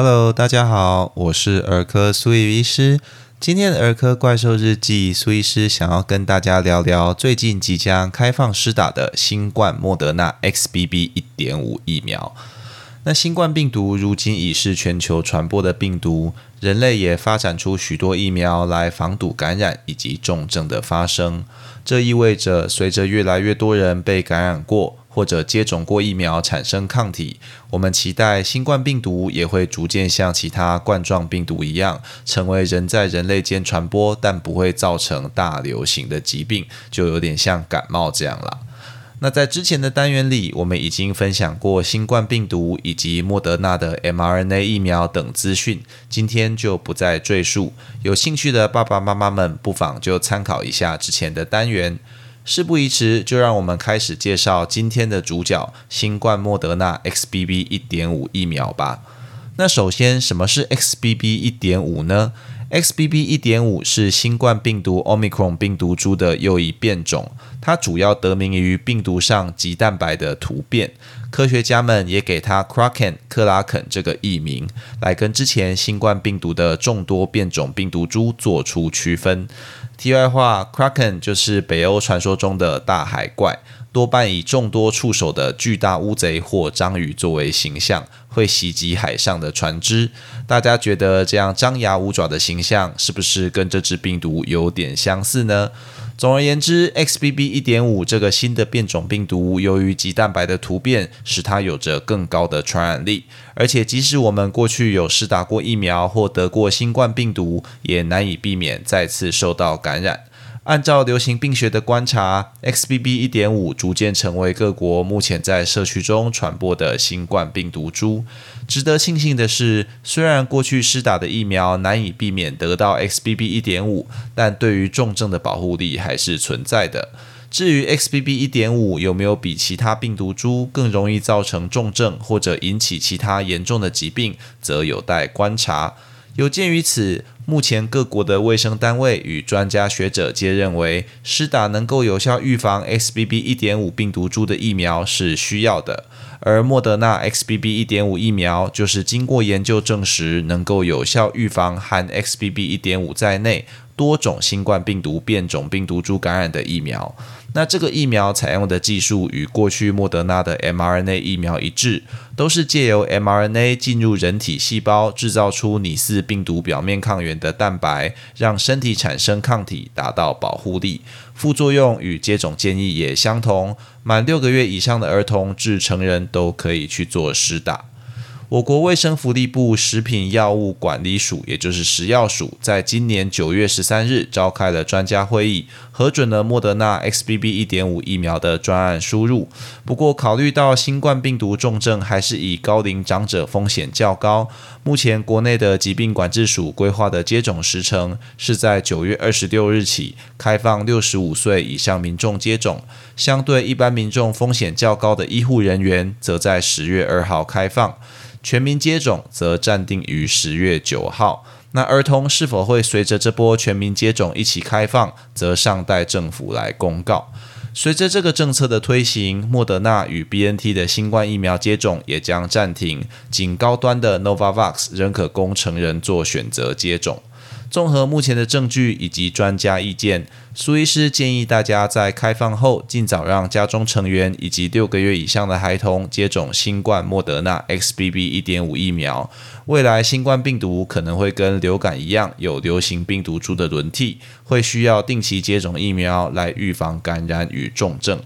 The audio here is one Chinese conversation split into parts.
Hello，大家好，我是儿科苏伊医师。今天的儿科怪兽日记，苏医师想要跟大家聊聊最近即将开放施打的新冠莫德纳 XBB. 一点五疫苗。那新冠病毒如今已是全球传播的病毒，人类也发展出许多疫苗来防堵感染以及重症的发生。这意味着，随着越来越多人被感染过或者接种过疫苗产生抗体，我们期待新冠病毒也会逐渐像其他冠状病毒一样，成为人在人类间传播但不会造成大流行的疾病，就有点像感冒这样了。那在之前的单元里，我们已经分享过新冠病毒以及莫德纳的 mRNA 疫苗等资讯，今天就不再赘述。有兴趣的爸爸妈妈们，不妨就参考一下之前的单元。事不宜迟，就让我们开始介绍今天的主角——新冠莫德纳 XBB 1.5疫苗吧。那首先，什么是 XBB. 一点五呢？XBB. 一点五是新冠病毒 Omicron 病毒株的又一变种，它主要得名于病毒上棘蛋白的突变。科学家们也给它 Kraken 克拉肯这个译名，来跟之前新冠病毒的众多变种病毒株做出区分。题外话，Kraken 就是北欧传说中的大海怪。多半以众多触手的巨大乌贼或章鱼作为形象，会袭击海上的船只。大家觉得这样张牙舞爪的形象，是不是跟这只病毒有点相似呢？总而言之，XBB. 一点五这个新的变种病毒，由于棘蛋白的突变，使它有着更高的传染力。而且，即使我们过去有施打过疫苗或得过新冠病毒，也难以避免再次受到感染。按照流行病学的观察，XBB. 一点五逐渐成为各国目前在社区中传播的新冠病毒株。值得庆幸的是，虽然过去施打的疫苗难以避免得到 XBB. 一点五，但对于重症的保护力还是存在的。至于 XBB. 一点五有没有比其他病毒株更容易造成重症或者引起其他严重的疾病，则有待观察。有鉴于此，目前各国的卫生单位与专家学者皆认为，施打能够有效预防 XBB. 一点五病毒株的疫苗是需要的。而莫德纳 XBB. 一点五疫苗就是经过研究证实，能够有效预防含 XBB. 一点五在内多种新冠病毒变种病毒株感染的疫苗。那这个疫苗采用的技术与过去莫德纳的 mRNA 疫苗一致，都是借由 mRNA 进入人体细胞，制造出拟似病毒表面抗原的蛋白，让身体产生抗体，达到保护力。副作用与接种建议也相同，满六个月以上的儿童至成人都可以去做施打。我国卫生福利部食品药物管理署，也就是食药署，在今年九月十三日召开了专家会议，核准了莫德纳 XBB. 一点五疫苗的专案输入。不过，考虑到新冠病毒重症还是以高龄长者风险较高，目前国内的疾病管制署规划的接种时程是在九月二十六日起开放六十五岁以上民众接种，相对一般民众风险较高的医护人员，则在十月二号开放。全民接种则暂定于十月九号。那儿童是否会随着这波全民接种一起开放，则尚待政府来公告。随着这个政策的推行，莫德纳与 BNT 的新冠疫苗接种也将暂停，仅高端的 Novavax 仍可供成人做选择接种。综合目前的证据以及专家意见，苏医师建议大家在开放后，尽早让家中成员以及六个月以上的孩童接种新冠莫德纳 XBB. 一点五疫苗。未来新冠病毒可能会跟流感一样，有流行病毒株的轮替，会需要定期接种疫苗来预防感染与重症。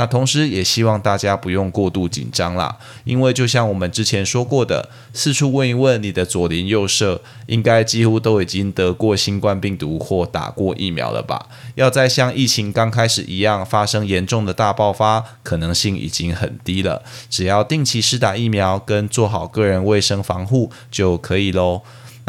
那同时也希望大家不用过度紧张啦，因为就像我们之前说过的，四处问一问你的左邻右舍，应该几乎都已经得过新冠病毒或打过疫苗了吧？要再像疫情刚开始一样发生严重的大爆发，可能性已经很低了。只要定期施打疫苗跟做好个人卫生防护就可以喽。